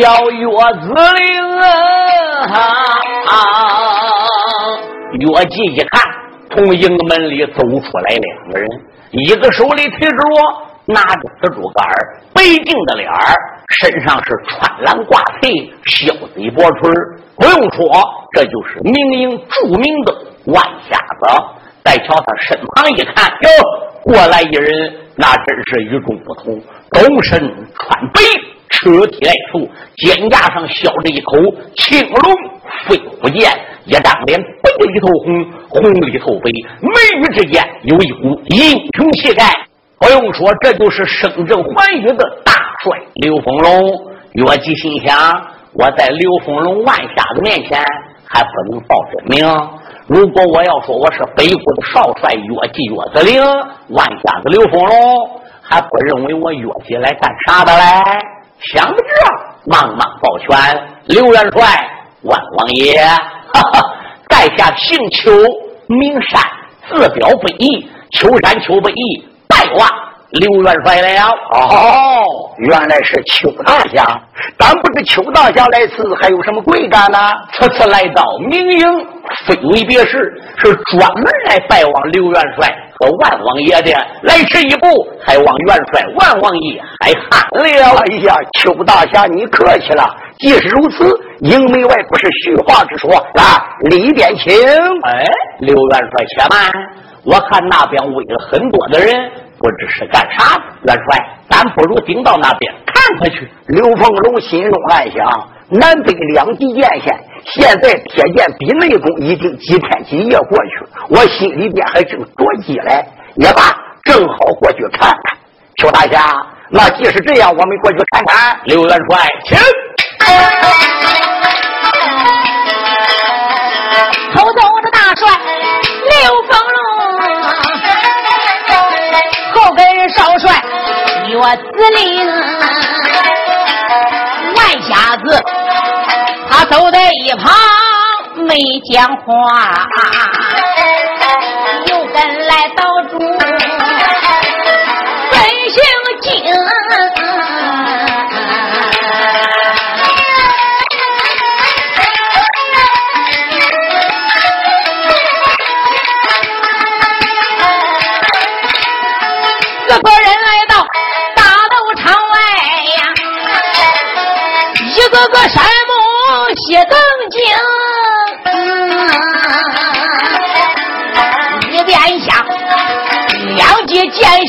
叫岳子陵啊！岳继一看，从营门里走出来两个人，一个手里提着锣，拿着紫竹竿北京的脸儿，身上是穿蓝挂翠，削子一薄唇不用说，这就是明营著名的万瞎子。再瞧他身旁一看，哟，过来一人，那真是与众不同，东身穿白。车体来粗，肩胛上削着一口青龙飞虎剑，一张脸白里透红，红里透白，眉宇之间有一股英雄气概。不用说，这就是声震寰宇的大帅刘丰龙。岳吉心想：我在刘丰龙万瞎子面前还不能报真名。如果我要说我是北国的少帅岳吉岳子灵，万瞎子刘丰龙还不认为我岳吉来干啥的嘞？想不着，忙忙抱拳，刘元帅，万王爷，哈哈，在下姓邱，名山，字表不义，秋山秋不义，拜望刘元帅了。哦，原来是邱大侠，但不知邱大侠来此还有什么贵干呢？此次来到明营，非为别事，是专门来拜望刘元帅。和万王爷的来迟一步，还望元帅万王爷还喊了。哎呀，邱大侠，你客气了。既是如此，营门外不是虚话之说啊！里边请。哎，刘元帅且慢，我看那边围了很多的人，不知是干啥的。元帅，咱不如顶到那边看看去。刘凤龙心中暗想：南北两地沿线。现在铁剑比内功已经几天几夜过去了，我心里边还正着急嘞，也罢，正好过去看看。邱大侠，那既是这样，我们过去看看。刘元帅，请。头头的大帅刘丰龙，后跟少帅岳子林。瞎子他走在一旁没讲话，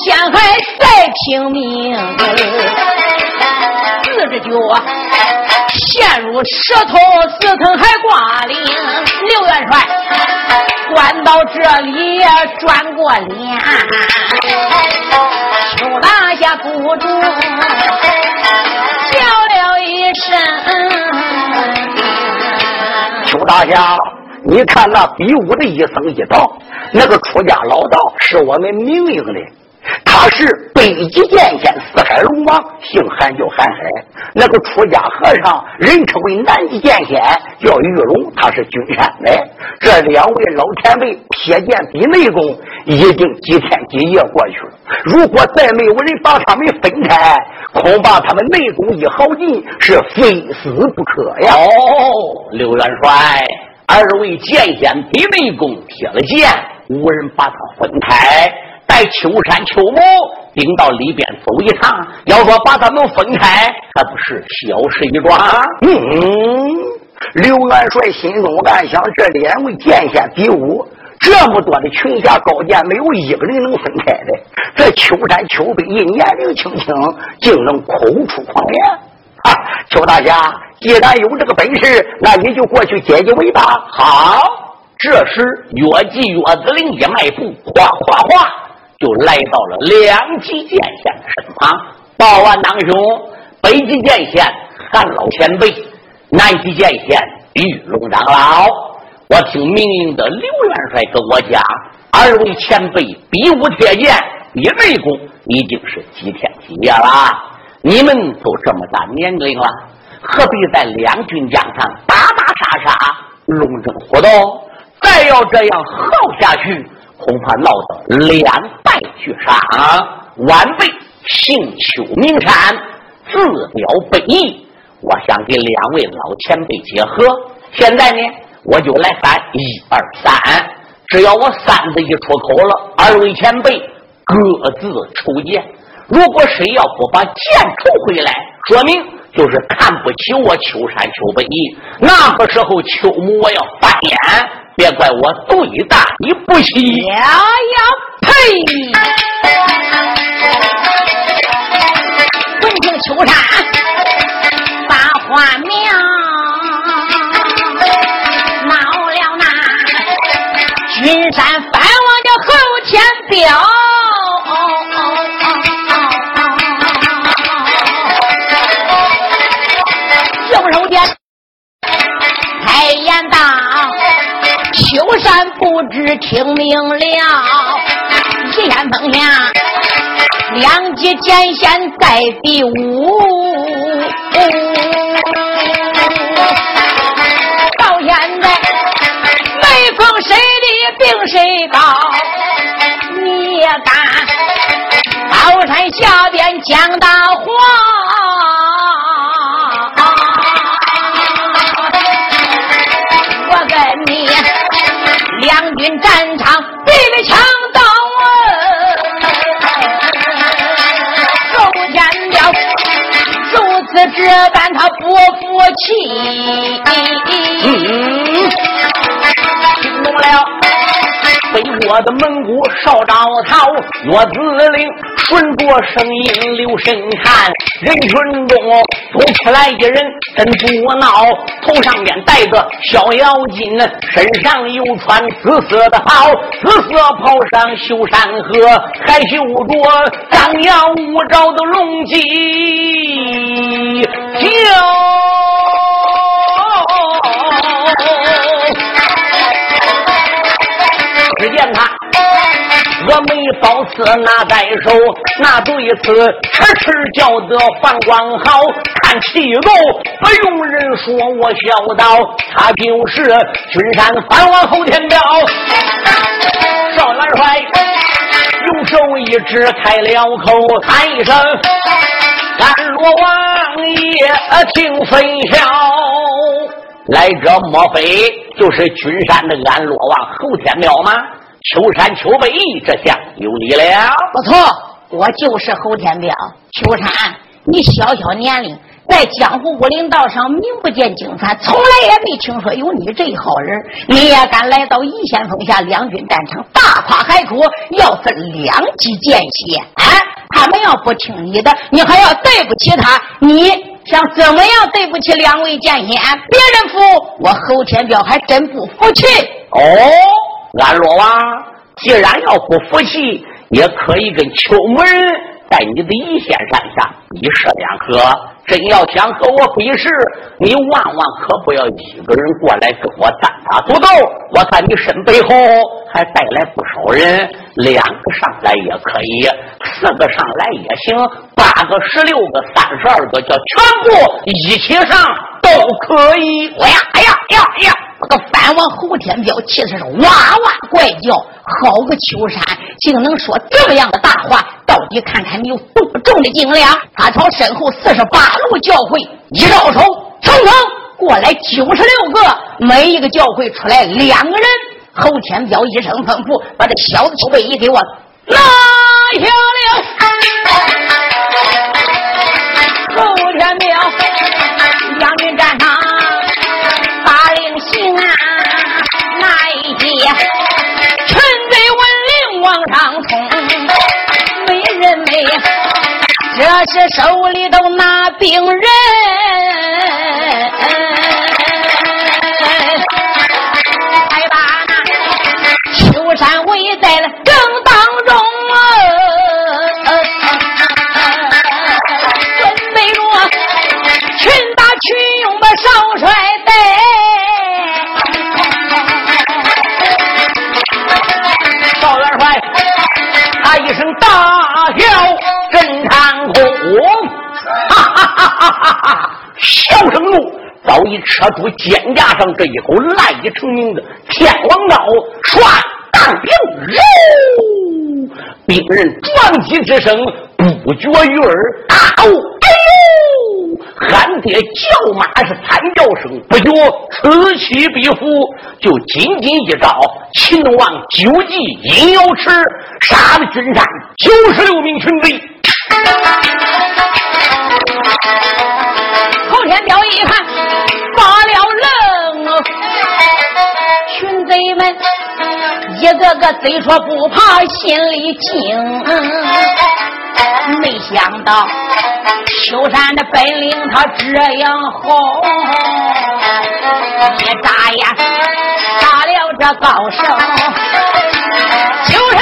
界见线还在拼命，四只脚陷入石头四层还挂铃。刘元帅关到这里转过脸，邱大侠不住叫了一声。邱大侠，你看那比武的一僧一道，那个出家老道是我们明营的，他是北极剑仙四海龙王，姓韩叫韩海。那个出家和尚人称为南极剑仙，叫玉龙，他是君山的。这两位老前辈撇剑比内功，已经几天几夜过去了。如果再没有人把他们分开，恐怕他们内功一耗尽，是非死不可呀！哦，刘元帅，二位剑仙比内功铁了剑，无人把他分开。秋山秋木领到里边走一趟，要说把他们分开，还不是小事一桩？嗯，刘元帅心中暗想：这两位剑仙比武。这么多的群侠高见，没有一个人能分开的。这秋山秋北一年龄轻轻，竟能口出狂言。啊，求大侠，既然有这个本事，那你就过去解解围吧。好，这时岳继岳子陵一迈步，哗哗哗，就来到了两极剑仙的身旁。报完当兄，北极剑仙韩老前辈，南极剑仙玉龙长老。我听明营的刘元帅跟我讲，二位前辈比武铁剑，比内功已经是几天几夜了。你们都这么大年龄了，何必在两军疆上打打杀杀、龙争虎斗？再要这样耗下去，恐怕闹得两败俱伤。晚辈姓邱名山，自表本意，我想给两位老前辈结合。现在呢？我就来喊一二三，只要我三字一出口了，二位前辈各自抽剑。如果谁要不把剑抽回来，说明就是看不起我秋山秋北。那个时候秋母我要翻脸，别怪我对大你不起。呀呀呸！闻听秋山把话明。云山藩王的后天表，秋山不知听明了，一言风下，两极剑仙在比武，到现在没逢谁。”的病谁高？你也敢高山下边讲大话？进战场比比枪刀啊！周天彪如此这般，他不服气。听懂了。北国的蒙古少招桃，岳子陵顺着声音留神看，人群中走出来一人真不闹，头上面戴个小妖精，身上又穿紫色的袍，紫色袍上绣山河，还绣着张牙舞爪的龙脊，只我没宝刺拿在手，那对此迟迟叫得范光好。看气度不用人说，我笑道，他就是君山藩王侯天彪。少元帅用手一指，开了口，喊一声：“安罗王爷，听分晓。”来者莫非就是君山的安罗王侯天彪吗？秋山秋北，这下有你了。不错，我就是侯天彪。秋山，你小小年龄，在江湖武林道上名不见经传，从来也没听说有你这一号人。你也敢来到一线峰下两军战场，大跨海口，要分两级见血？啊！他们要不听你的，你还要对不起他？你。想怎么样对不起两位剑仙？别人服，我侯天彪还真不服气。哦，安罗王，既然要不服气，也可以跟秋门在你的一线山下一射两合。真要想和我比试，你万万可不要一个人过来跟我单打独斗。我看你身背后还带来不少人，两个上来也可以，四个上来也行，八个、十六个、三十二个，叫全部一起上都可以。哎呀，哎呀，呀呀！那个藩王侯天彪气的是哇哇怪叫，好个秋山，竟能说这么样的大话！到底看看你有多重的斤两？他朝身后四十八路教会一招手，层层过来九十六个，每一个教会出来两个人。侯天彪一声吩咐，把这小子秋背一给我拿下了。侯天彪将军战场。这是手里头拿病人，哈哈哈！笑声怒，早已扯出肩胛上这一口赖以成名的天王刀，唰，当兵，如兵刃撞击之声不绝于耳，啊呜！喊爹叫骂是惨叫声，不觉此起彼伏，就仅仅一招，秦王九计阴阳池，杀了军山九十六名群贼。个贼说不怕，心里惊。没想到秋山的本领他这样好，一眨眼打了这高手秋山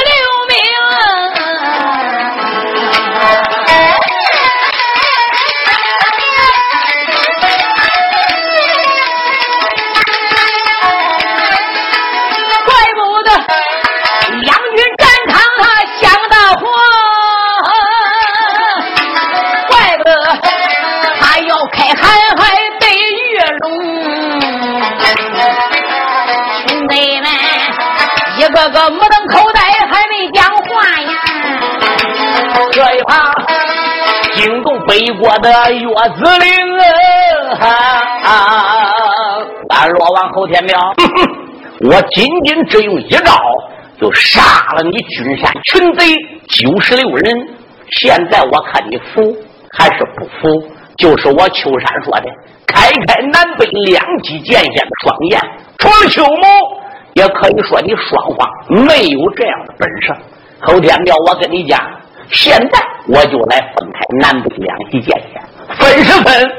国的岳子陵啊！安罗王侯天彪，我仅仅只用一招，就杀了你君山群贼九十六人。现在我看你服还是不服？就是我秋山说的，开开南北两极剑仙的双眼，除了秋某。也可以说你双方没有这样的本事。侯天彪，我跟你讲，现在我就来分开南北两极界限。分是分，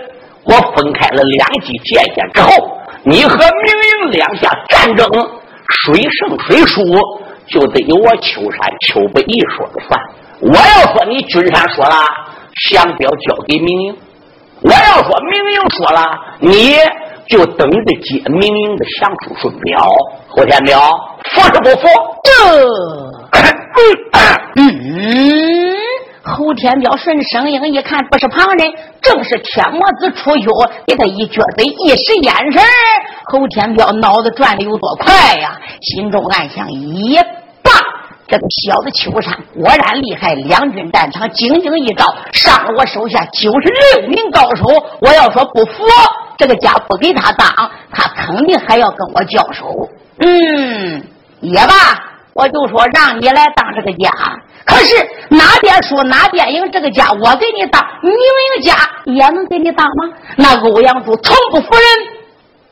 我分开了两极界限之后，你和明英两下战争，谁胜谁输，就得由我秋山秋北一说了算。我要说你君山说了，降表交给明英；我要说明英说了，你。就等着接明营的降书顺表，侯天彪服是不服？这。嗯，侯天彪顺声音一看，不是旁人，正是天魔子出狱，给他一撅嘴，一使眼神侯天彪脑子转的有多快呀？心中暗想：一棒！这个小子秋山果然厉害，两军战场精精一招，杀了我手下九十六名高手。我要说不服，这个家不给他当，他肯定还要跟我交手。嗯，也罢，我就说让你来当这个家。可是哪边输哪边赢，这个家我给你当，你赢家也能给你当吗？那欧阳柱从不服人。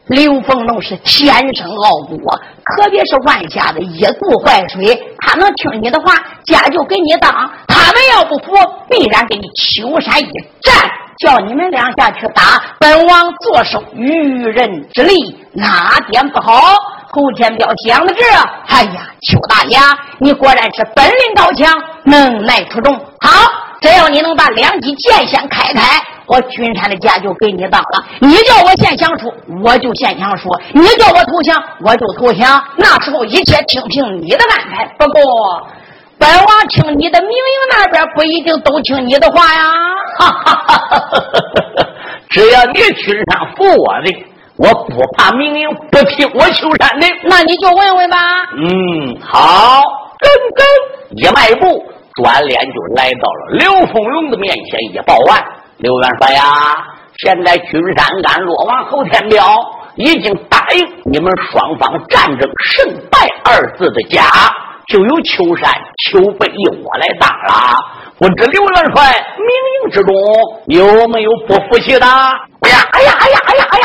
刘凤龙是天生傲骨，可别是万家的一肚坏水。他能听你的话，家就给你当；他们要不服，必然给你秋山一战，叫你们两下去打。本王坐收渔人之利，哪点不好？侯天彪想到这，哎呀，邱大爷，你果然是本领高强，能耐出众。好，只要你能把两级剑先开开。我君山的家就给你当了，你叫我现想出，我就现想出；你叫我投降，我就投降。那时候一切听凭你的安排。不过，本王听你的，明营那边不一定都听你的话呀。哈哈哈哈哈！只要你君山服我的，我不怕明营不听我秋山的。那你就问问吧。嗯，好，跟跟一迈步，转脸就来到了刘凤龙的面前，一报案。刘元帅呀，现在君山敢落王侯天彪已经答应你们双方战争胜败二字的家，就由秋山秋北我来当了。不知刘元帅明营之中有没有不服气的？哎呀哎呀哎呀哎呀哎呀！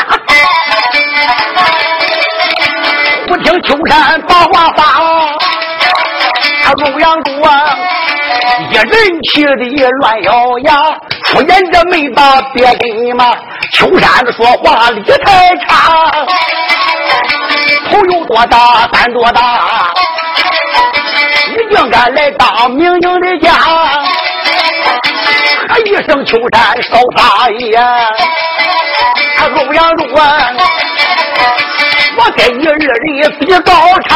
不听秋山把话放，他洛阳柱啊，一人气的也乱咬牙。出言这没把别跟嘛，秋山子说话理太差，头有多大胆多大，你竟敢来当明营的家？喝一声秋山少大爷，欧阳柱啊，我跟你二人比高差，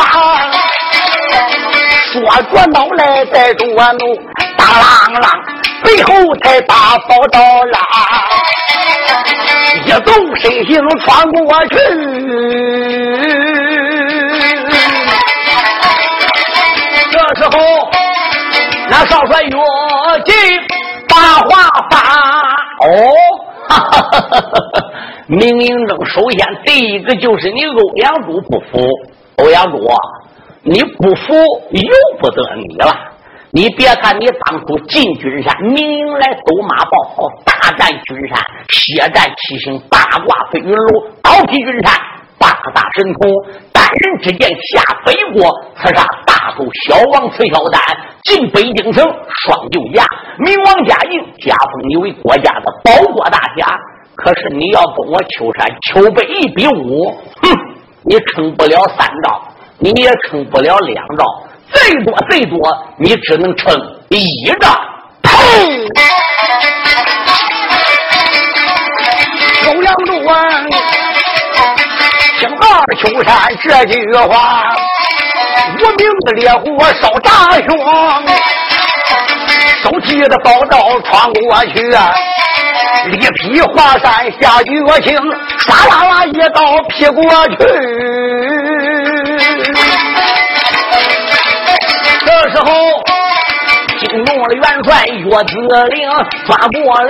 说着脑来在着怒，大啷啷。背后才把宝刀拉，一动身形穿过去。时候，那少帅约进把话发。哦，哈哈哈哈哈！明英正首先第一个就是你欧阳柱不服，欧阳柱，你不服由不得你了。你别看你当初进军山，明营来走马报号，大战军山，血战七星，八卦飞云楼，倒劈军山，八大神通，单人之剑下北国，刺杀大头小王崔小丹，进北京城双救驾，明王嘉靖加封你为国家的保国大侠。可是你要跟我秋山秋北一比武，哼，你撑不了三招，你也撑不了两招。最多最多，你只能撑一仗。砰！欧阳柱啊，听二秋山这句话，无名的烈火烧大胸，手提的宝刀穿过去啊，力劈华山下绝情，唰啦啦一刀劈过去。这时候，惊动了元帅岳子陵，抓过了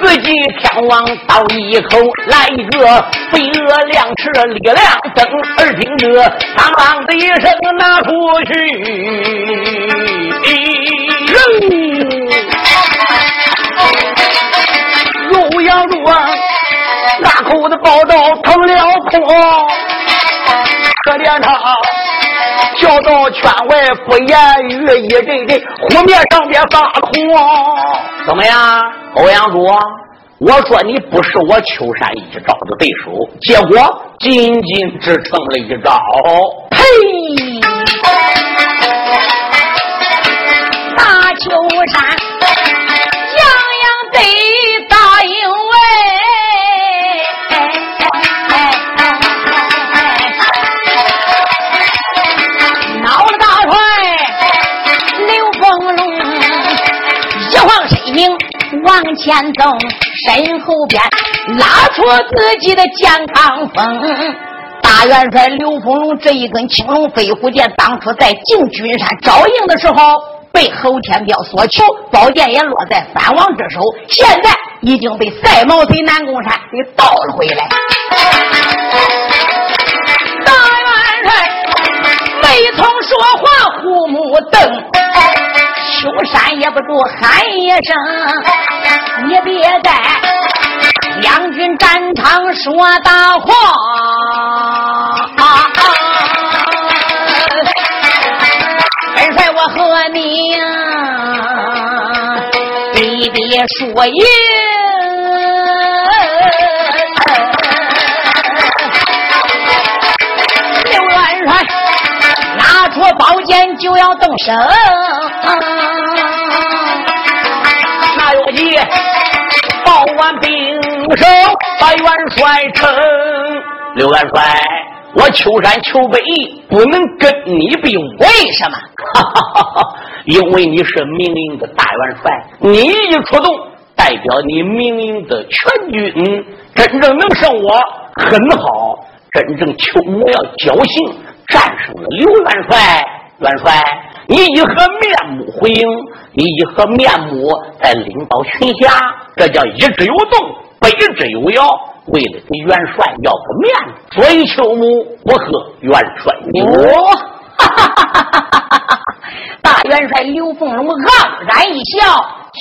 四季天王刀一口，来一个飞蛾亮翅力量灯，耳听得当啷的一声拿出去，扔，又要啊，那口子宝刀腾了空，可怜他。叫到圈外不言语，一阵阵湖面上边发红。怎么样，欧阳柱？我说你不是我秋山一招的对手，结果仅仅只成了一招。呸！前走，身后边拉出自己的健康风。大元帅刘丰龙这一根青龙飞虎剑，当初在进军山招营的时候，被侯天彪所求，宝剑也落在三王之手，现在已经被赛毛贼南宫山给盗了回来。大元帅没从说话，虎目瞪，秋山也不住喊一声：“你别在两军战场说大话。”本帅我和你呀，比比输赢。拿出宝剑就要动手，那有急，报完兵手把元帅称。刘元帅，我秋山秋北不能跟你比，为什么？哈哈哈！因为你是明营的大元帅，你一出动，代表你明营的全军，真正能胜我很好。真正秋我要侥幸战胜了刘元帅，元帅，你以何面目回应？你以何面目在领导群侠？这叫一只有动，不一只有摇。为了给元帅要个面子，所以秋母我和元帅我，大元帅刘凤龙昂然一笑：“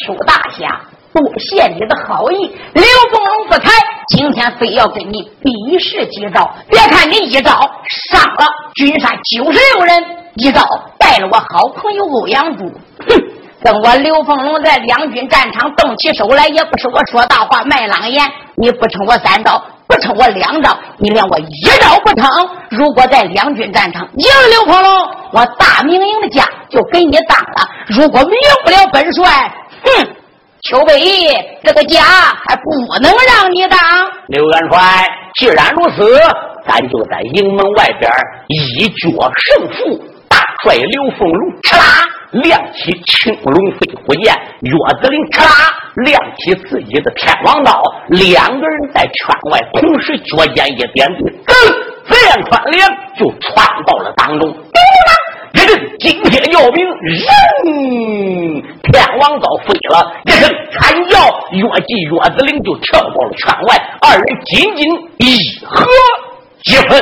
邱大侠，多谢你的好意。刘凤龙不才，今天非要跟你比试几招。别看你一招伤了军山九十六人，一招带了我好朋友欧阳柱。哼，跟我刘凤龙在两军战场动起手来，也不是我说大话卖狼言。你不成我三招。”不成我两招，你连我一招不成。如果在两军战场赢了刘鹏龙，我大明营的家就给你当了；如果赢不了本帅，哼，邱北义这个家还不能让你当。刘元帅，既然如此，咱就在营门外边一决胜负。大帅刘凤龙，哧啦！亮起青龙飞虎剑，岳子陵咔啦亮起自己的天王刀，两个人在圈外同时脚尖一点地，噔，这样穿连就窜到了当中。叮当，一阵惊天叫鸣，人天王刀飞了，一声惨叫，岳继岳子陵就跳到了圈外，二人紧紧一合一分，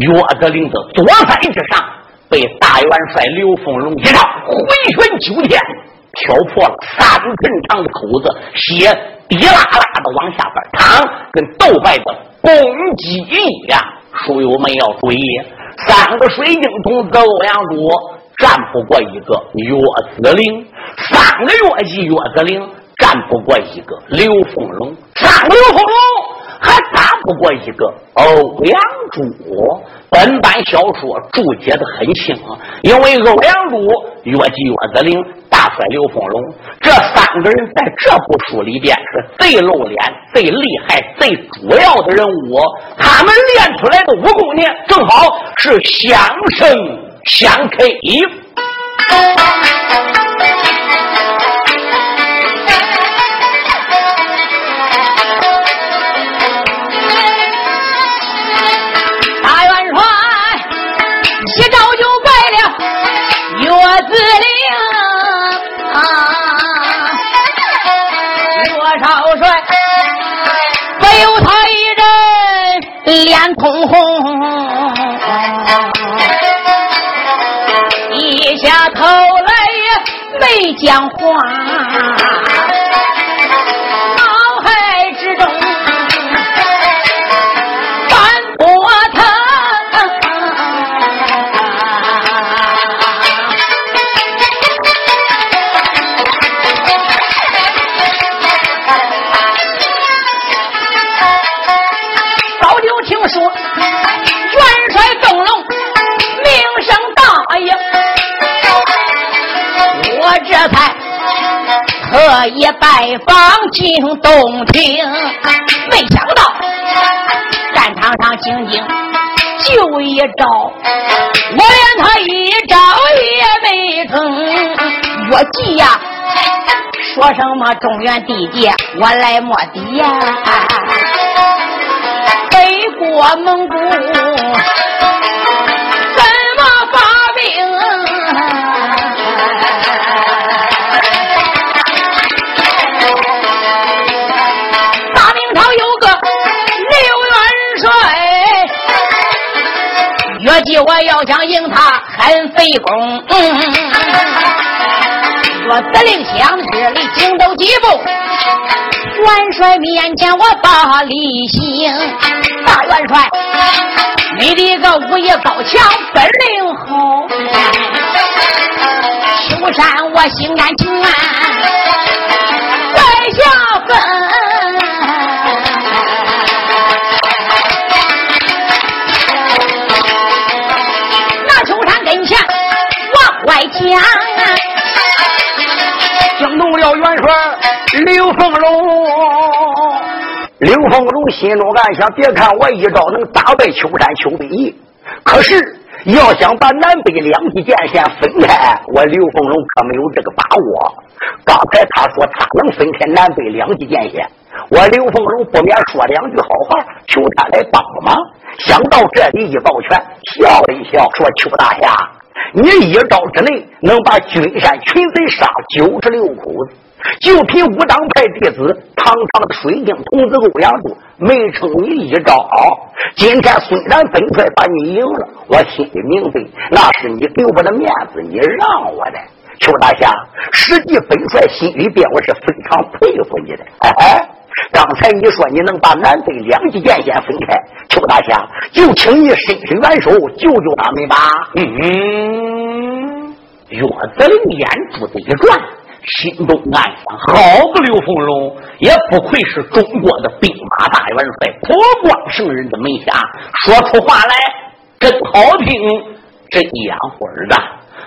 岳子陵的左腮之上。被大元帅刘凤龙一招回旋九天，挑破了三寸长的口子，血滴啦啦的往下边淌，跟斗败的公鸡一样。书友们要注意，三个水晶童子欧阳珠战不过一个岳子陵，三个岳姬岳子陵战不过一个刘凤龙，三个刘凤龙。还打不过一个欧阳柱。本版小说注解的很清，因为欧阳柱、岳继、岳子陵、大帅刘凤龙这三个人在这部书里边是最露脸、最厉害、最主要的人物。他们练出来的武功呢，正好是相生相克。脸通红，一下头来没讲话。拜访进东厅，没想到战场上仅仅就一招，我连他一招也没成。我急呀，说什么中原地界我来摸底呀，北国蒙古我计我要想赢他，很费功。我司令想知里惊走几步，元帅面前我把礼行。大元帅，你的个武艺高强，本领好，秋山我心甘情愿在下分。往外讲。惊动了元帅刘凤龙，刘凤龙心中暗想：别看我一招能打败秋山秋北义，可是要想把南北两地界线分开，我刘凤龙可没有这个把握。刚才他说他能分开南北两地界线，我刘凤龙不免说两句好话，求他来帮个忙。想到这里，一抱拳，笑了一笑，说：“邱大侠。”你一招之内能把君山群贼杀九十六口子，就凭武当派弟子堂堂的水晶童子欧阳柱，没成你一招。今天虽然本帅把你赢了，我心里明白，那是你给我的面子，你让我的。邱大侠，实际本帅心里边我是非常佩服你的。哎哎。刚才你说你能把南北两地界线分开，邱大侠就请你伸伸援手救救他们吧。嗯，岳子陵眼珠子一转，心中暗想：好个刘凤荣，也不愧是中国的兵马大元帅，国光圣人的门下，说出话来真好听，真养活儿的。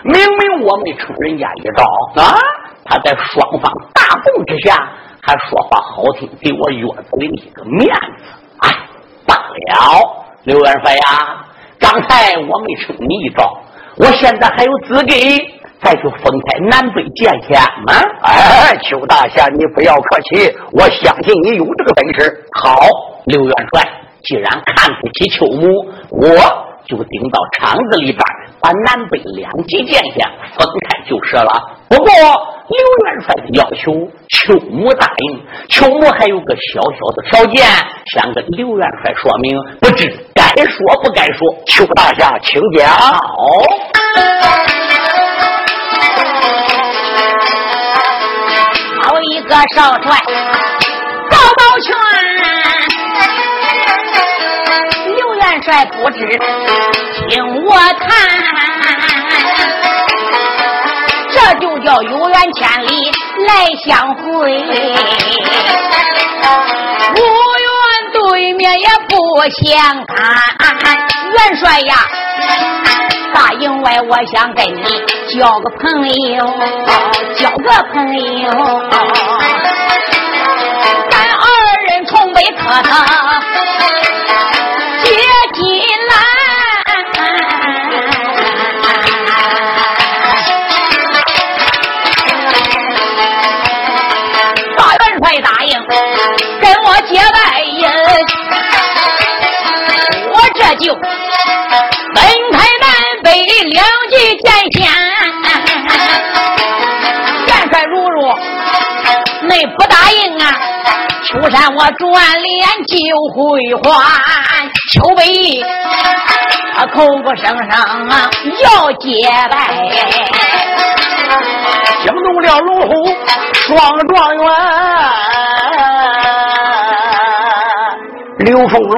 明明我没出人家一招啊，他在双方大动之下。还说话好听，给我岳子陵一个面子。哎，罢了，刘元帅呀，刚才我没成你一招，我现在还有资格再去分开南北界限吗？哎，邱大侠，你不要客气，我相信你有这个本事。好，刘元帅，既然看不起邱母，我就顶到厂子里边，把南北两极界限分开就是了。不过。刘元帅的要求，邱母答应。邱母还有个小小的条件，想跟刘元帅说明，不知该说不该说。邱大侠，请讲。好一个少帅，抱抱拳。刘元帅不知听我谈。这就叫有缘千里来相会，无缘对面也不相看。元帅呀，大营外我想跟你交个朋友，交个朋友。咱二人从北磕头就分开南北两地界限。元帅如如，你不答应啊？秋山我转脸就会还。秋北他口口声声啊要结拜，惊动了龙虎双状元。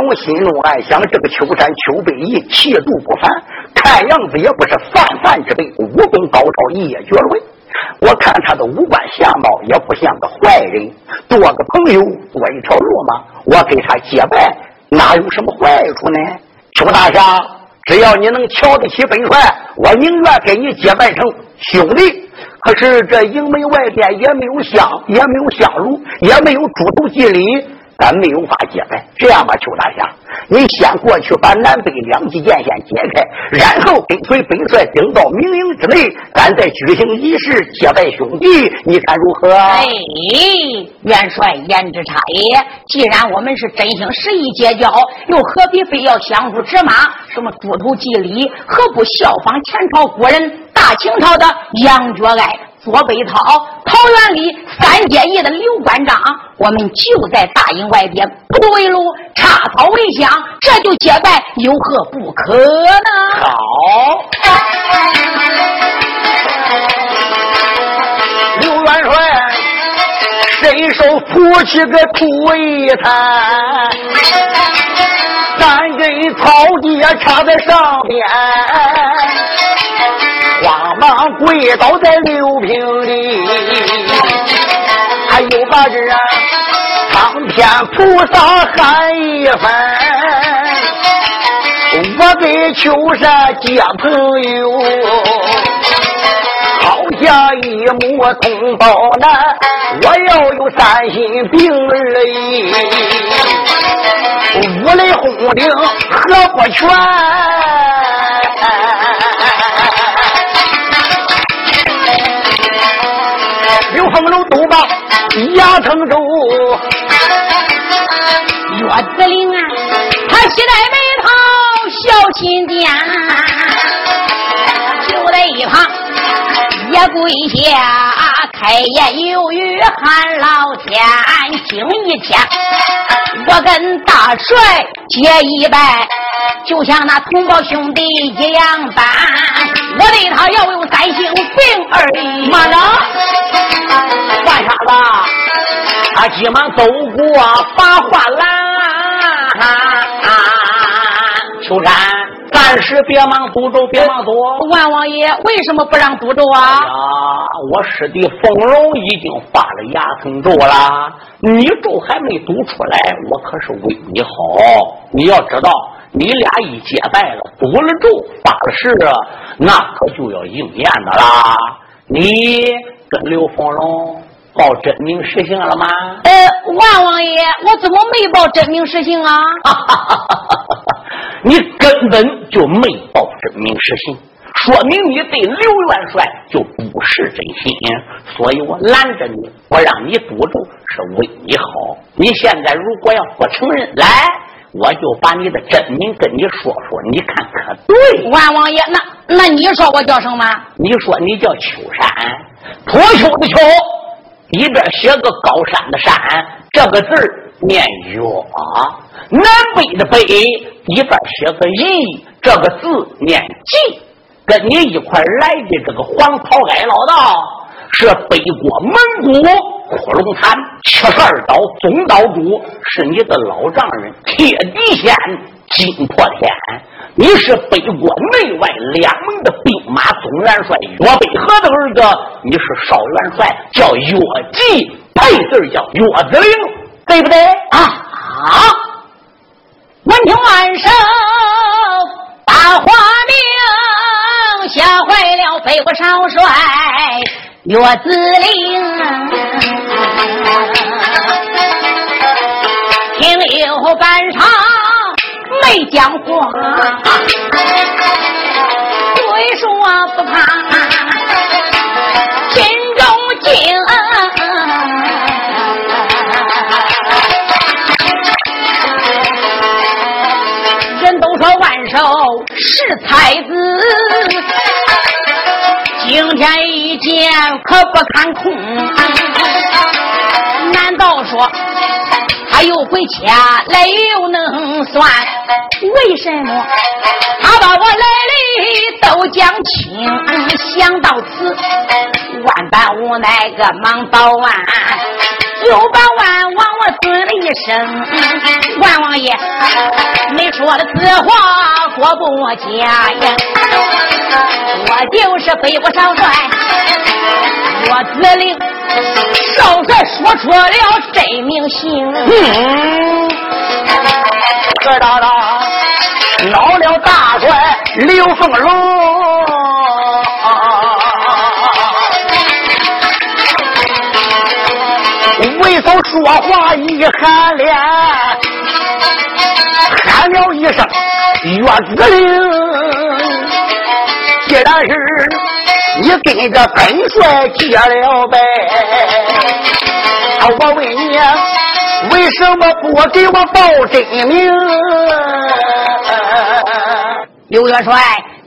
龙心中暗想：这个秋山秋北义气度不凡，看样子也不是泛泛之辈，武功高超，一绝伦。我看他的五官相貌也不像个坏人，多个朋友多一条路嘛。我给他结拜，哪有什么坏处呢？邱大侠，只要你能瞧得起本帅，我宁愿跟你结拜成兄弟。可是这营门外边也没有香，也没有香炉，也没有猪头祭礼。咱没有法结拜，这样吧，邱大侠，你先过去把南北两极剑先解开，然后跟随本帅顶到明营之内，咱再举行仪式结拜兄弟，你看如何？哎，元帅言之差也。既然我们是真心实意结交，又何必非要相互指骂？什么猪头祭礼，何不效仿前朝古人？大清朝的杨觉爱。左北涛、桃园里三结义的刘关张，我们就在大营外边不围路插草为香，这就结拜，有何不可呢？好，刘元帅，伸手扶起个土一滩，三根草地插在上边。跪倒在六平里，还有把这苍天菩萨喊一番，我给秋山结朋友，好下一母同胞难，我要有三心病而已，五雷轰顶何不全？我们都把压成舟，岳子陵啊，他携带美套小亲家，就在一旁也跪下开言有语喊老天，今一天我跟大帅结一拜，就像那同胞兄弟一样般，我对他要有三心病而已。慢着。换啥子？他急忙走过把话拦，秋山，暂时别忙赌咒，别忙赌。万王爷为什么不让赌咒啊？啊，我师弟凤龙已经发了牙疼咒了，你咒还没读出来，我可是为你好。你要知道，你俩一结拜了，赌了咒，发了誓，那可就要应验的啦。你跟刘凤龙。报真名实姓了吗？呃，万王爷，我怎么没报真名实姓啊？你根本就没报真名实姓，说明你对刘元帅就不是真心。所以我拦着你，不让你赌咒，是为你好。你现在如果要不承认，来，我就把你的真名跟你说说，你看可对？万王爷，那那你说我叫什么？你说你叫秋山，脱秋的秋。一边写个高山的山，这个字念岳；南北的北，一边写个义，这个字念济。跟你一块来的这个黄袍矮老道，是北国蒙古窟窿坛七十二岛总岛主，是你的老丈人铁地仙惊破天。你是北国内外两门的兵马总元帅岳北河的儿子，你是少元帅，叫岳继，配字叫岳子陵，对不对？啊啊！闻听暗声把花名，吓坏了北国少帅岳子陵，听有半晌。没讲话，虽说不怕，心中惊。人都说万寿是才子，今天一见可不看空。难道说？他又会掐来又能算？为什么他把我来历都讲清？想到此，万般无奈，个忙报案，又把万王我尊了一声。万王爷，你说的此话过不我家呀？我就是北国少帅，我子令。少帅说出了真名姓，知道了，恼了大帅刘凤龙，说话一喊脸，喊喊了一声岳子令，既然是你跟着本帅结了拜，我问你，为什么不给我报真名？刘元帅，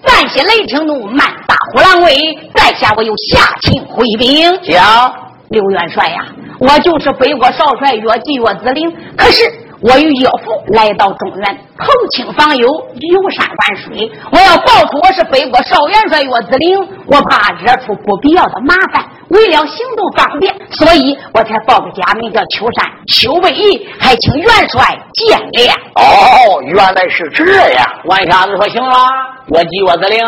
暂且雷霆怒，慢打虎狼威。在下我有下情回禀。讲，刘元帅呀，我就是北国少帅岳继岳子陵，可是。我与岳父来到中原，投亲访友，游山玩水。我要报出我是北国少元帅岳子陵，我怕惹出不必要的麻烦。为了行动方便，所以我才报个假名叫秋山邱卫义，还请元帅见谅。哦，原来是这样。万瞎子说：“行了，我记我的令，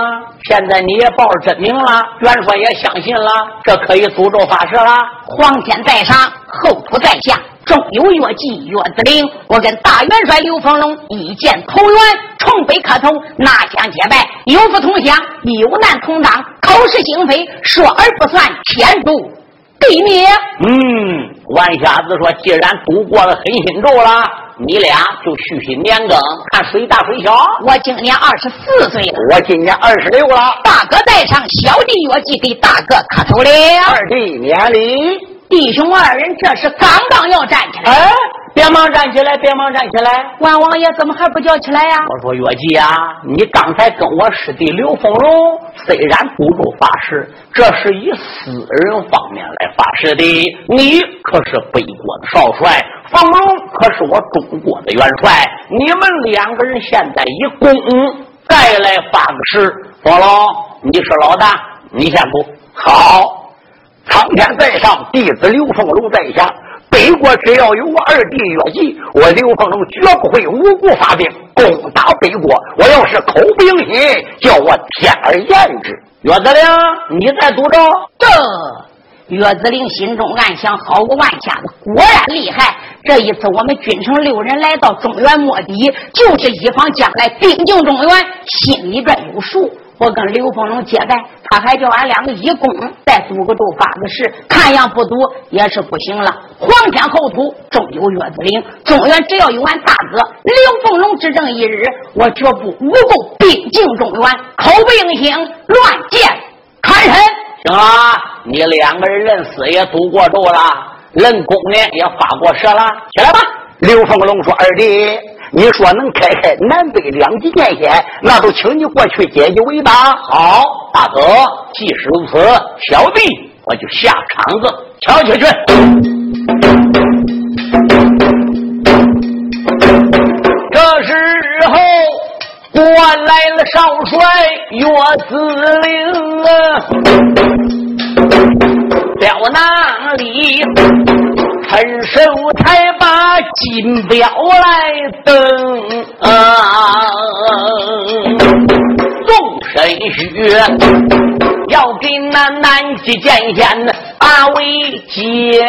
现在你也报了真名了，元帅也相信了，这可以诅咒发誓了。皇天在上，后土在下。”中有岳继岳子灵，我跟大元帅刘丰龙一见投缘，冲北磕头，拿香结拜，有福同享，有难同当，口是心非，说而不算，天诛地灭。嗯，万瞎子说，既然度过了黑心咒了，你俩就续续年更，看谁大谁小。我今年二十四岁了，我今年二十六了。大哥在上，小弟岳继给大哥磕头了。二弟免礼。弟兄二人这是刚刚要站起来，哎，别忙站起来，别忙站起来！万王爷怎么还不叫起来呀？我说月季啊，你刚才跟我师弟刘凤龙虽然不住发誓，这是以私人方面来发誓的。你可是北国的少帅，凤龙可是我中国的元帅，你们两个人现在以公再来发个誓。凤龙，你是老大，你先不好。苍天在上，弟子刘凤龙在下。北国只要有我二弟岳吉，我刘凤龙绝不会无故发兵攻打北国。我要是口不应心，叫我天而言之。岳子陵，你在诅咒？这岳子陵心中暗想：好个万下子，果然厉害。这一次我们君城六人来到中原末底，就是以防将来兵进中原，心里边有数。我跟刘凤龙接待，他还叫俺两个义工再赌个咒发个誓，看样不赌也是不行了。皇天厚土终有岳子灵，中原只要有俺大哥刘凤龙执政一日，我绝不无故兵进中原，口不应心，乱箭砍人。行了，你两个人认死也赌过咒了，认功呢也发过誓了，起来吧。刘凤龙说：“二弟。”你说能开开南北两极界限，那就请你过去解解围吧。好，大哥，既是如此，小弟我就下场子瞧瞧去。这时候，关来了少帅岳子陵，表那里？伸手才把金表来登，纵身许要给那南极剑仙阿伟接。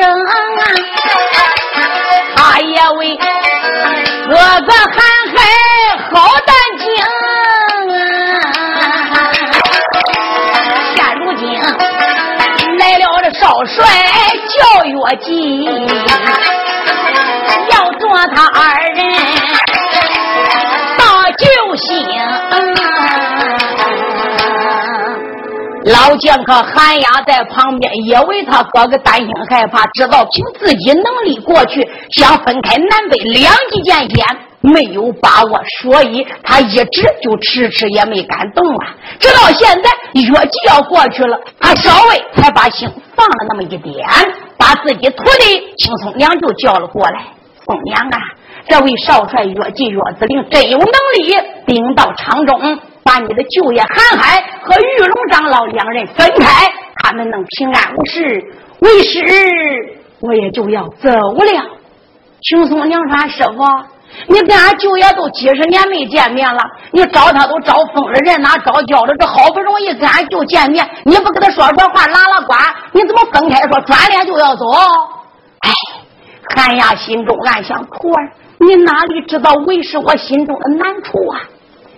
生啊，他也为哥哥喊海好胆惊。现如今来了这少帅叫岳进，老剑客韩亚在旁边也为他哥哥担心害怕，知道凭自己能力过去想分开南北两极剑险没有把握，所以他一直就迟迟也没敢动啊。直到现在月季要过去了，他稍微才把心放了那么一点，把自己徒弟青松娘就叫了过来。凤娘啊，这位少帅月季月子陵真有能力，兵到场中。把你的舅爷韩海和玉龙长老两人分开，他们能平安无事。为师我也就要走了。青松娘说：“师傅，你跟俺舅爷都几十年没见面了，你找他都找疯了人，哪找叫了？这好不容易跟俺舅见面，你不跟他说说话，拉拉呱，你怎么分开说，转脸就要走？哎，韩亚心中暗想：徒儿，你哪里知道为师我心中的难处啊？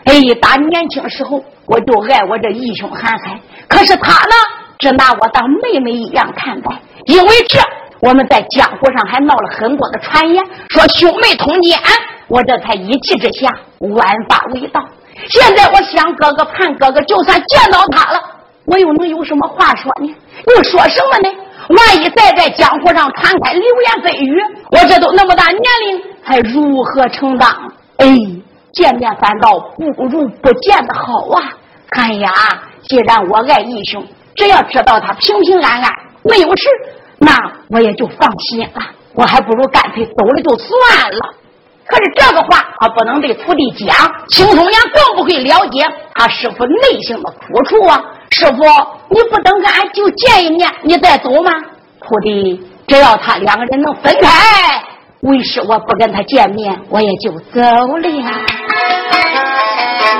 哎，打年轻时候我就爱我这义兄韩海，可是他呢，只拿我当妹妹一样看待，因为这。我们在江湖上还闹了很多的传言，说兄妹通奸，我这才一气之下弯发为盗。现在我想哥哥盼哥哥，就算见到他了，我又能有什么话说呢？又说什么呢？万一再在江湖上传开流言蜚语，我这都那么大年龄，还如何承当？哎，见面反倒不如不见的好啊！哎呀，既然我爱义兄，只要知道他平平安安，没有事。那我也就放心了，我还不如干脆走了就算了。可是这个话他不能对徒弟讲，青松阳更不会了解他师傅内心的苦处啊！师傅，你不等俺就见一面，你再走吗？徒弟，只要他两个人能分开，为什我不跟他见面，我也就走了。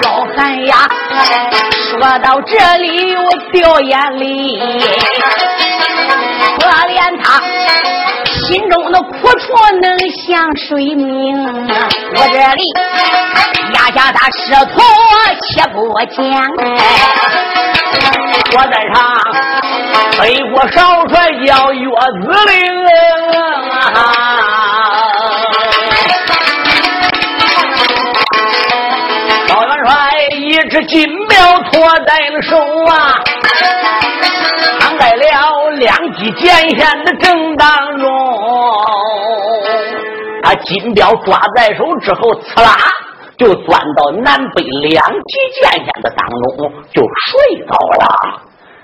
老汉呀，说到这里我掉眼泪。可怜他心中的苦楚能向谁明？我这里压下他师徒且不讲。我在上北国少帅叫岳子陵，高是金镖托在了手啊。藏在了两级剑线的正当中，他金镖抓在手之后，刺啦就钻到南北两级剑线的当中，就睡着了。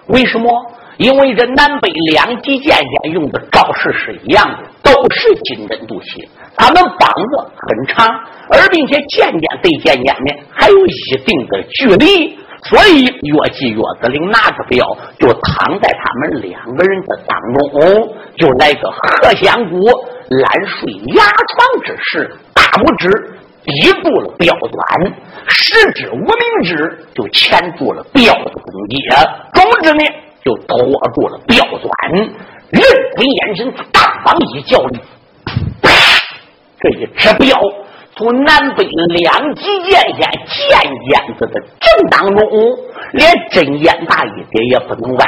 为什么？因为这南北两极剑线用的招式是一样的，都是金针渡血，他们膀子很长，而并且剑尖对剑尖呢还有一定的距离。所以，岳继岳子陵拿着镖，就躺在他们两个人的当中，就来个鹤仙骨懒睡压床之势，大拇指抵住了镖端，食指无名指就钳住了镖的中间，中指呢就托住了镖端，人鬼眼神，大方一较力，这一指镖。从南北两极剑线剑尖子的正当中，连针眼大一点也不能外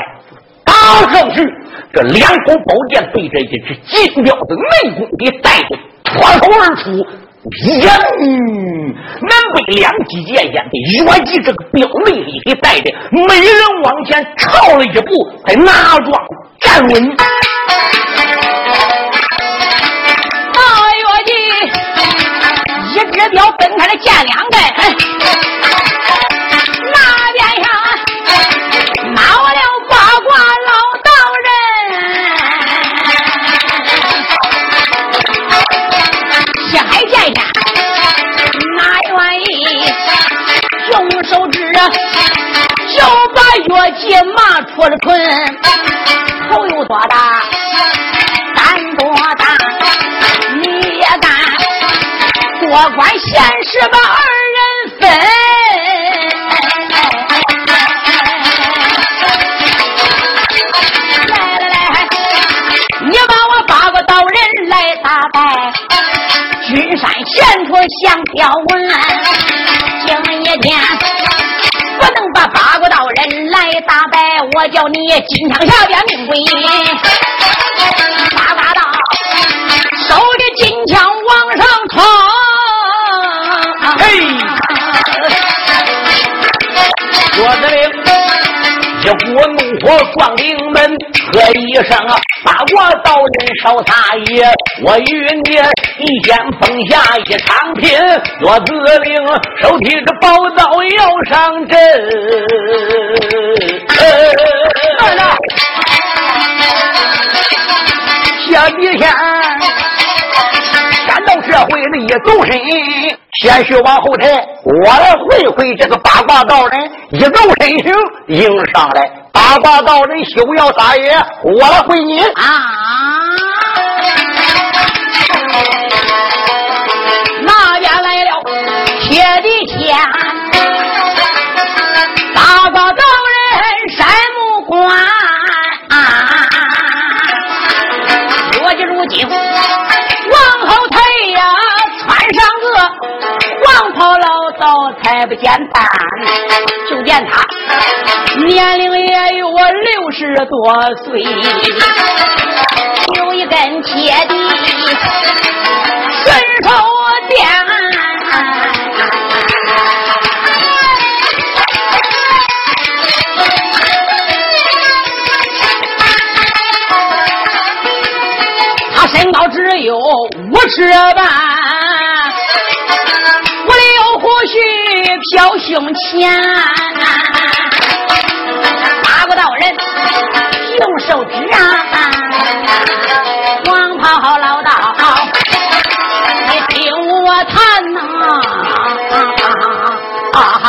打上去。这两口宝剑被这一只金镖的内功给带的脱手而出，呀！南北两极剑线被越级这个表妹里给带的，每人往前超了一步，才拿桩站稳。大岳继一只表分开了见两代，把月季骂出了村，头有多大胆？多大，你也敢多管闲事把二人分，来来来，你把我八个道人来打败，君山前途像条纹。今一天人来打败，我叫你金枪下边命归。八卦道手里金枪往上冲。我子令一股怒火撞灵门，喝一声八卦道人少撒野，我与你一剑封下一长拼。我子令手提着宝刀要上阵，来了，下几天山道社会的一走身。先去往后退，我来会会这个八卦道人，一走身形迎上来。八卦道人休要撒野，我来会你啊！那边来了铁地仙，大高道人山木关。如今如今，还不简单。就见他年龄也有六十多岁，有一根铁地，伸手点。身高只有五尺半，小胸前，八个道人用手指啊，黄袍老道，你听我谈呐，啊哈，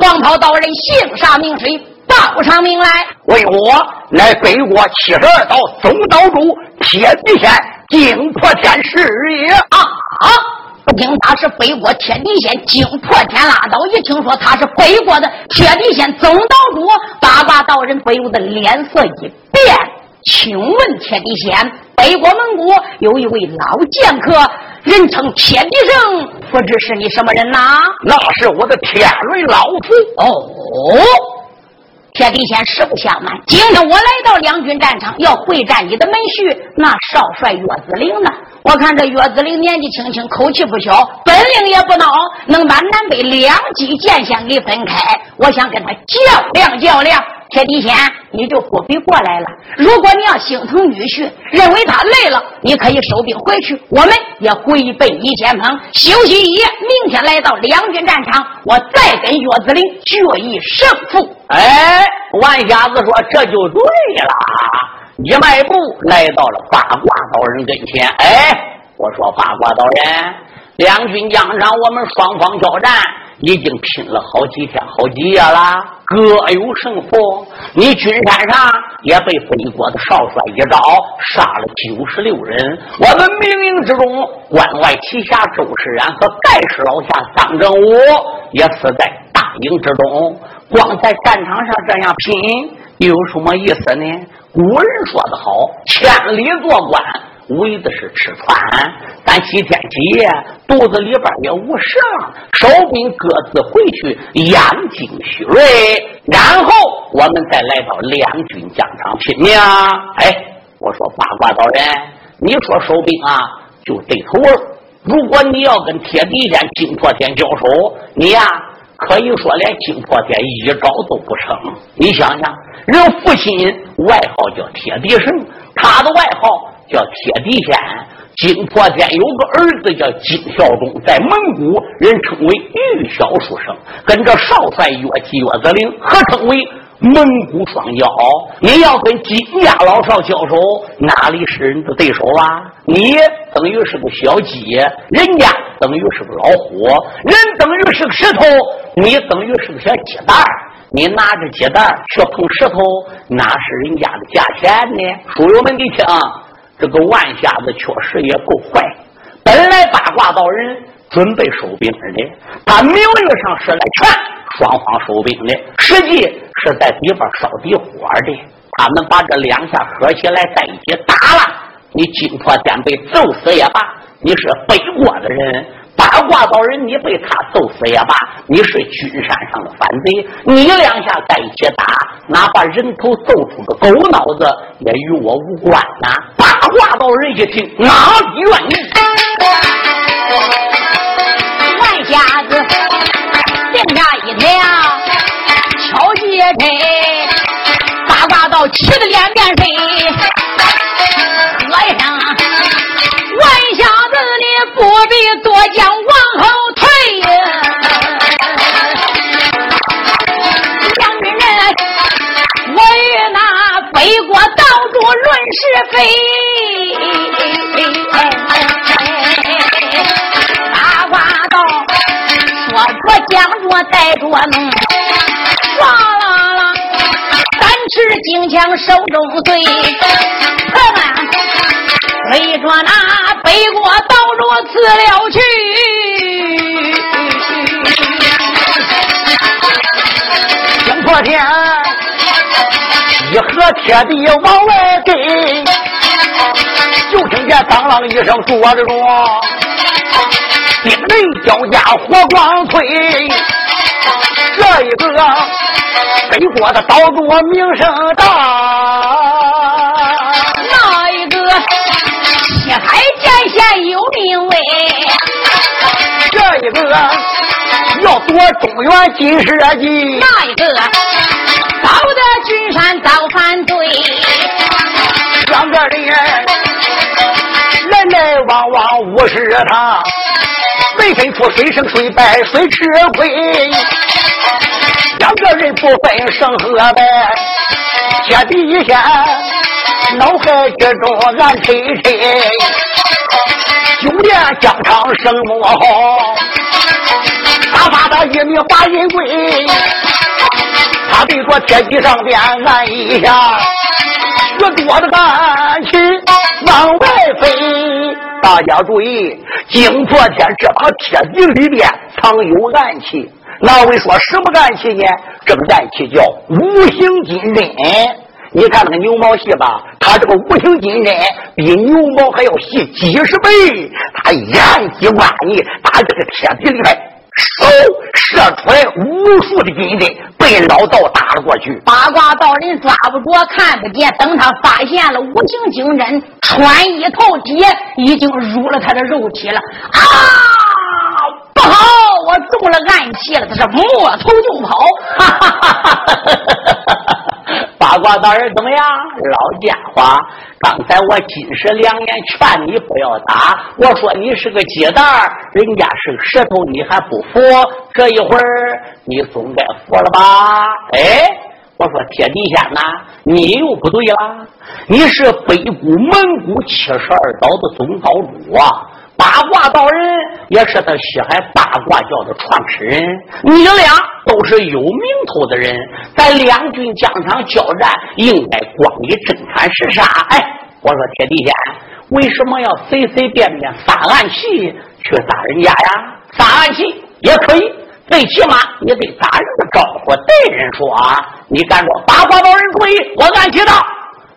黄袍道人姓啥名谁？报上名来，为我乃北国七十二道总道主铁地仙惊破天师也啊！不听他是北国天地仙惊破天拉倒，一听说他是北国的铁地仙总道主，八卦道人不由得脸色一变。请问铁地仙，北国蒙古有一位老剑客，人称铁地圣，不知是你什么人呐？那是我的天瑞老父哦。铁地仙实不相瞒，今天我来到两军战场，要会战你的门婿那少帅岳子陵呢。我看这岳子陵年纪轻轻，口气不小，本领也不孬，能把南北两极剑仙给分开。我想跟他较量较量。铁地仙，你就不必过来了。如果你要心疼女婿，认为他累了，你可以收兵回去。我们也回奔一间棚休息一夜，明天来到两军战场，我再跟岳子陵决一胜负。哎，万瞎子说这就对了。一迈步来到了八卦道人跟前。哎，我说八卦道人，两军将场，我们双方交战。已经拼了好几天、好几夜了，各有胜负。你军山上也被北国的少帅一招杀了九十六人。我们冥营之中，关外旗下周世然和盖世老下张正武也死在大营之中。光在战场上这样拼，又有什么意思呢？古人说的好：“千里做官。”为的是吃穿，咱几天几夜肚子里边也无食，收兵各自回去养精蓄锐，然后我们再来到两军疆场拼命。哎，我说八卦道人，你说收兵啊，就对头了。如果你要跟铁地仙金破天交手，你呀可以说连金破天一招都不成。你想想，人父亲外号叫铁地神，他的外号。叫铁地仙，金破天有个儿子叫金孝忠，在蒙古人称为玉小书生，跟着少帅岳继岳子陵合称为蒙古双骄。你要跟金家老少交手，哪里是人的对手啊？你等于是个小鸡，人家等于是个老虎，人等于是个石头，你等于是个小鸡蛋你拿着鸡蛋去碰石头，哪是人家的价钱呢？书友们，你听。这个万瞎子确实也够坏。本来八卦道人准备收兵的，他名义上是来劝双方收兵的，实际是在地方烧底火的。他们把这两下合起来在一起打了，你金破天被揍死也罢，你是背锅的人。八卦道人，你被他揍死也罢，你是君山上的反贼。你两下在一起打，哪怕人头揍出个狗脑子，也与我无关呐。八卦道人一听，哪里愿意？万瞎子定下一条，敲击锤，八卦道气得脸变黑，多将，往后退呀！两军人，我与那北国道主论是非。八卦道说着讲着带着弄，哗啦啦，三尺金枪手中碎，他们。围着那北锅刀若刺了去。听破天一盒铁地往外给，就听见当啷一声说着说，兵刃交加火光催，这一个背锅的刀多名声大。剑县有名位，这一个要夺中原金蛇计，那一个保得君山遭反对，两个人来来往往无视他，没分出谁胜谁败谁吃亏，两个人不分胜和败，天地一线，脑海之中暗沉沉，九连疆场生魔好，打发他一名把人归。他对着铁骑上边按一下，许多的暗器往外飞。大家注意，今昨天这把铁骑里边藏有暗器。那位说什么暗器呢？这个暗器叫五行金针。你看那个牛毛细吧，他这个五行金针比牛毛还要细几十倍。他一按几万你，打这个铁皮里面。手射出来无数的金针，被老道打了过去。八卦道人抓不着，看不见。等他发现了五行金针，穿衣透体，已经入了他的肉体了。啊！不好，我中了暗器了！他是摸头就跑。哈哈哈哈哈哈！八卦道人怎么样？老家伙，刚才我金石良言劝你不要打，我说你是个鸡蛋人家是石头，你还不服？这一会儿你总该服了吧？哎，我说铁地仙呐，你又不对了，你是北谷蒙古七十二岛的总岛主啊！八卦道人也是他西海八卦教的创始人，你俩都是有名头的人，在两军疆场交战，应该光以真砍实杀。哎，我说铁地仙，为什么要随随便便撒暗器去打人家呀？撒暗器也可以，最起码你得打人的招呼对人说啊，你敢说八卦道人注意，我暗器到，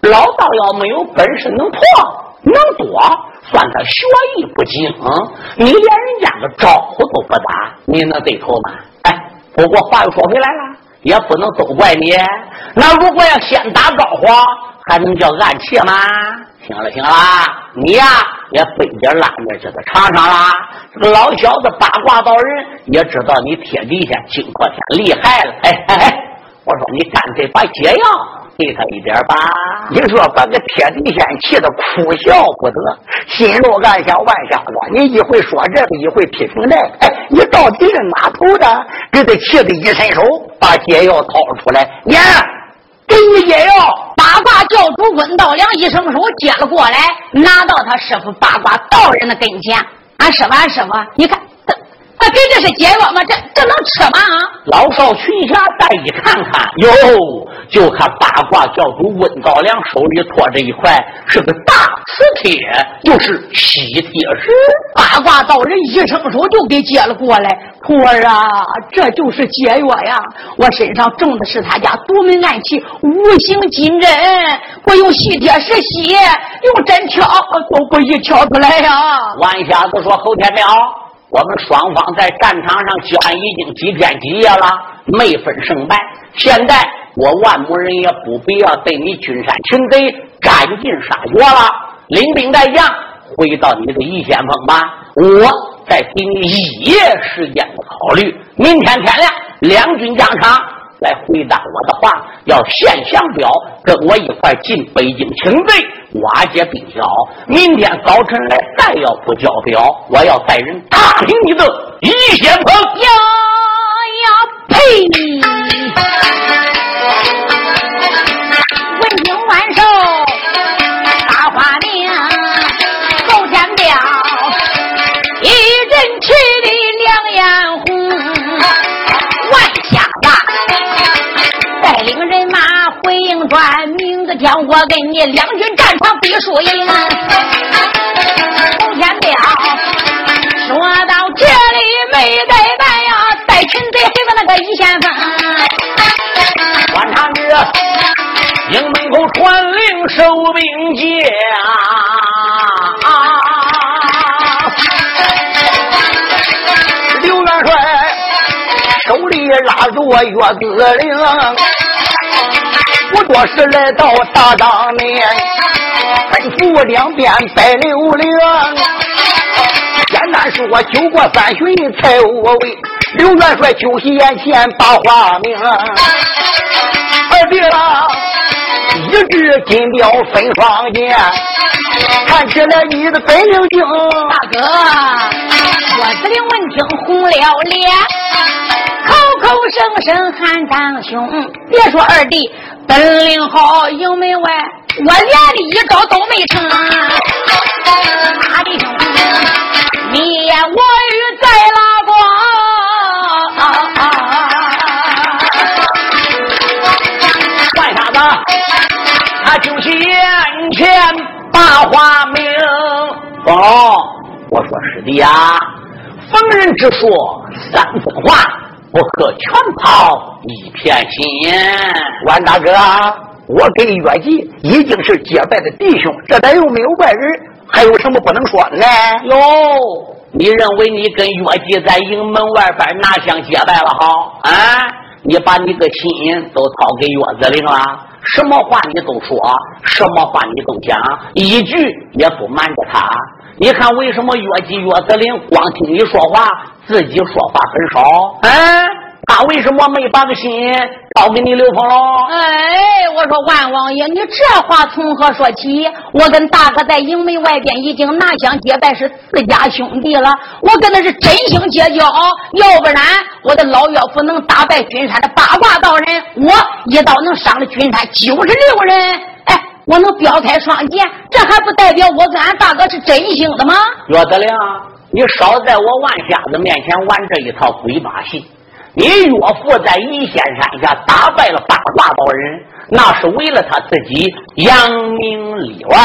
老道要没有本事能破能躲。算他学艺不精，你连人家个招呼都不打，你能对头吗？哎，不过话又说回来了，也不能都怪你。那如果要先打招呼，还能叫暗器吗？行了行了，你呀也背点拉着这个尝尝啦。这个老小子八卦道人也知道你天底下金破天厉害了。哎哎哎，我说你干脆把解药。给他一点吧，你说把个铁地仙气得哭笑不得，心中暗想：万瞎子，你一会说这个，一会批评那个，哎，你到底是哪头的？给他气得一伸手把解药掏出来，娘，给你解药。八卦教主温道良一伸手接了过来，拿到他师傅八卦道人的跟前。俺师傅，俺师傅，你看。那给这是解药吗？这这能吃吗？啊！老少群侠再一看看，哟，就看八卦教主温高良手里托着一块是个大磁铁，就是吸铁石。八卦道人一伸手就给接了过来。徒儿啊，这就是解药呀！我身上中的是他家独门暗器五行金针，我用吸铁石吸，用针挑都不易挑出来呀。万瞎子说：“后天了。”我们双方在战场上交战已经几天几夜了，没分胜败。现在我万某人也不必要对你军山群贼赶尽杀绝了，领兵带将回到你的一先锋吧。我再给你一夜时间考虑，明天天亮，两军疆场。来回答我的话，要现降表，跟我一块进北京请罪，瓦解兵小。明天早晨来，再要不交表，我要带人踏平你的一先锋。呀呀呸！天我跟你两军战场比输赢。侯天彪说到这里没带带呀，带群贼回个那个一先锋。营门口传令收兵将，刘元帅手里拉着月子令，不多时来到大帐面，吩咐两边摆六令。简单说，酒过三巡才我位，刘元帅酒席宴前把话明。二弟啊，一支金镖分双剑，看起来你的本领精。大哥，我司令闻听红了脸，口口声声喊当兄。别说二弟本领好，营门外我连的一招都没成。大弟兄，你呀，我与在拉光。换下子，他就是眼前把话明。哦，我说师弟呀，逢人之说三分话，不可全抛一片心。万大哥，我跟岳吉已经是结拜的弟兄，这咱又没有外人，还有什么不能说的呢？哟，你认为你跟岳吉在营门外边哪像结拜了哈啊？你把你的心都掏给岳子陵了，什么话你都说，什么话你都讲，一句也不瞒着他。你看为什么岳吉岳子陵光听你说话，自己说话很少？嗯，他为什么没把个心交给你刘凤龙？哎，我说万王爷，你这话从何说起？我跟大哥在营门外边已经拿香结拜，是自家兄弟了。我跟他是真心结交，要不然我的老岳父能打败君山的八卦道人，我一刀能伤了君山九十六人。哎，我能标开双剑，这还不代表我跟俺大哥是真心的吗？岳德亮，你少在我万瞎子面前玩这一套鬼把戏。你岳父在一线山下打败了八卦道人，那是为了他自己扬名立万。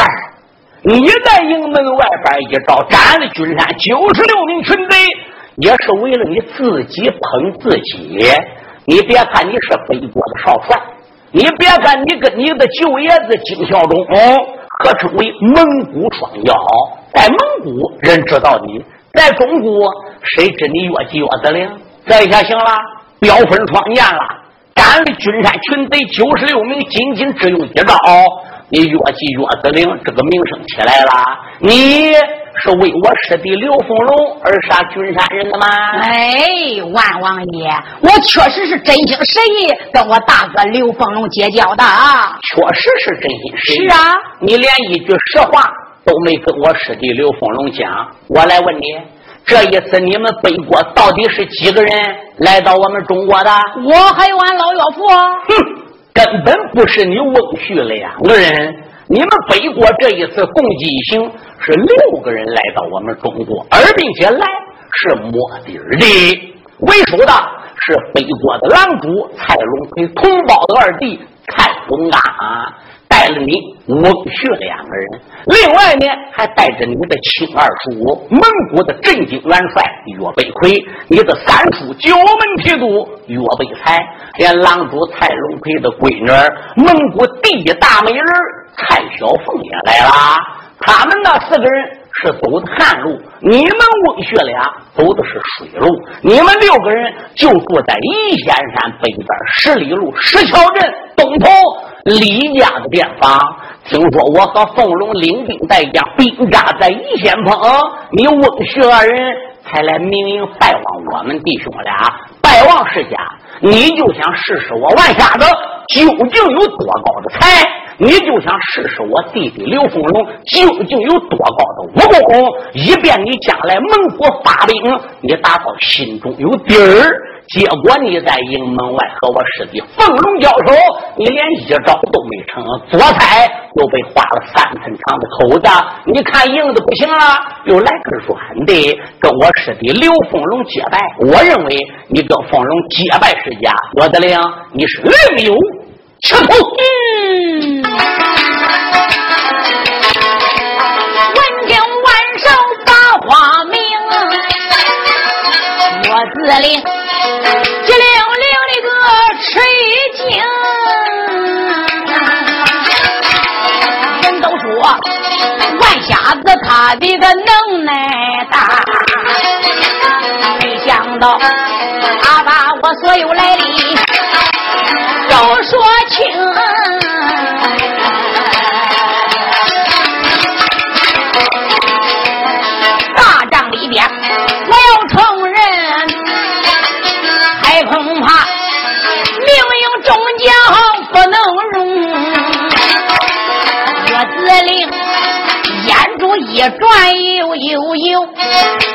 你在营门外边一招斩了君山九十六名群贼，也是为了你自己捧自己。你别看你是北国的少帅，你别看你跟你的舅爷子金孝忠合称为蒙古双骄，在蒙古人知道你，在中国谁知你岳吉岳子陵？这一下行了，标分创建了，斩了君山群贼九十六名，仅仅只用一招，你岳吉岳子陵这个名声起来了。你是为我师弟刘凤龙而杀君山人的吗？哎，万王爷，我确实是真心实意跟我大哥刘凤龙结交的啊。确实是真心实意。是啊，你连一句实话都没跟我师弟刘凤龙讲。我来问你，这一次你们北国到底是几个人来到我们中国的？我还有俺老岳父啊。哼，根本不是你翁婿两个人。你们北国这一次共计一行是六个人来到我们中国，而并且来是摸底儿的，为首的是北国的狼主蔡龙奎，同胞的二弟蔡龙刚，带着你翁婿两个人，另外呢还带着你的亲二叔蒙古的镇京元帅岳北魁，你的三叔九门提督岳北才，连狼族蔡龙奎的闺女蒙古第一大美人蔡小凤也来了。他们那四个人是走的旱路，你们翁婿俩走的是水路，你们六个人就住在夷仙山北边十里路石桥镇东头李家的店房。听说我和凤龙领兵带将，兵扎在夷仙棚，你翁婿二人才来明营拜望我们弟兄俩。拜望世家，你就想试试我万瞎子究竟有多高的才？你就想试试我弟弟刘凤龙究竟有多高的武功，以便你将来蒙古发兵，你达到心中有底儿。结果你在营门外和我师弟凤龙交手，你连一招都没成，左菜又被划了三寸长的口子。你看硬的不行了，又来根软的，跟我师弟刘凤龙结拜。我认为你跟凤龙结拜是假，我的令你是另有吃头。嗯，这里急溜溜的个吃一惊人都说万瞎子他的个能耐大没想到他把我所有来历都说清一转，悠悠悠，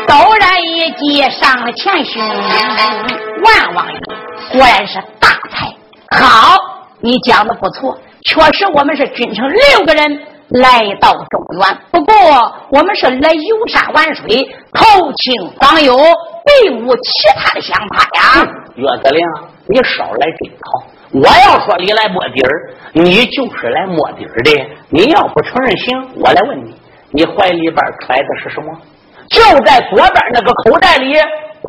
陡然一击上了前胸。万王爷果然是大才，好，你讲的不错，确实我们是君臣六个人。来到中原，不过我们是来游山玩水、投亲访友，并无其他的想法呀。岳子陵，你少来这套！我要说你来摸底儿，你就是来摸底儿的。你要不承认，行，我来问你，你怀里边揣的是什么？就在左边那个口袋里，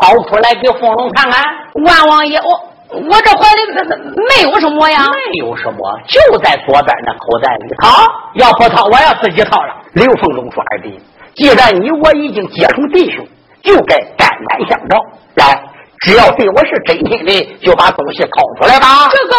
掏出来给凤龙看看。万王爷，我。我这怀里没没有什么呀，没有什么，就在左边那口袋里。好，要不掏，我要自己掏了。刘凤龙说：“二弟，既然你我已经结成弟兄，就该肝胆相照。来，只要对我是真心的，就把东西掏出来吧。”这个。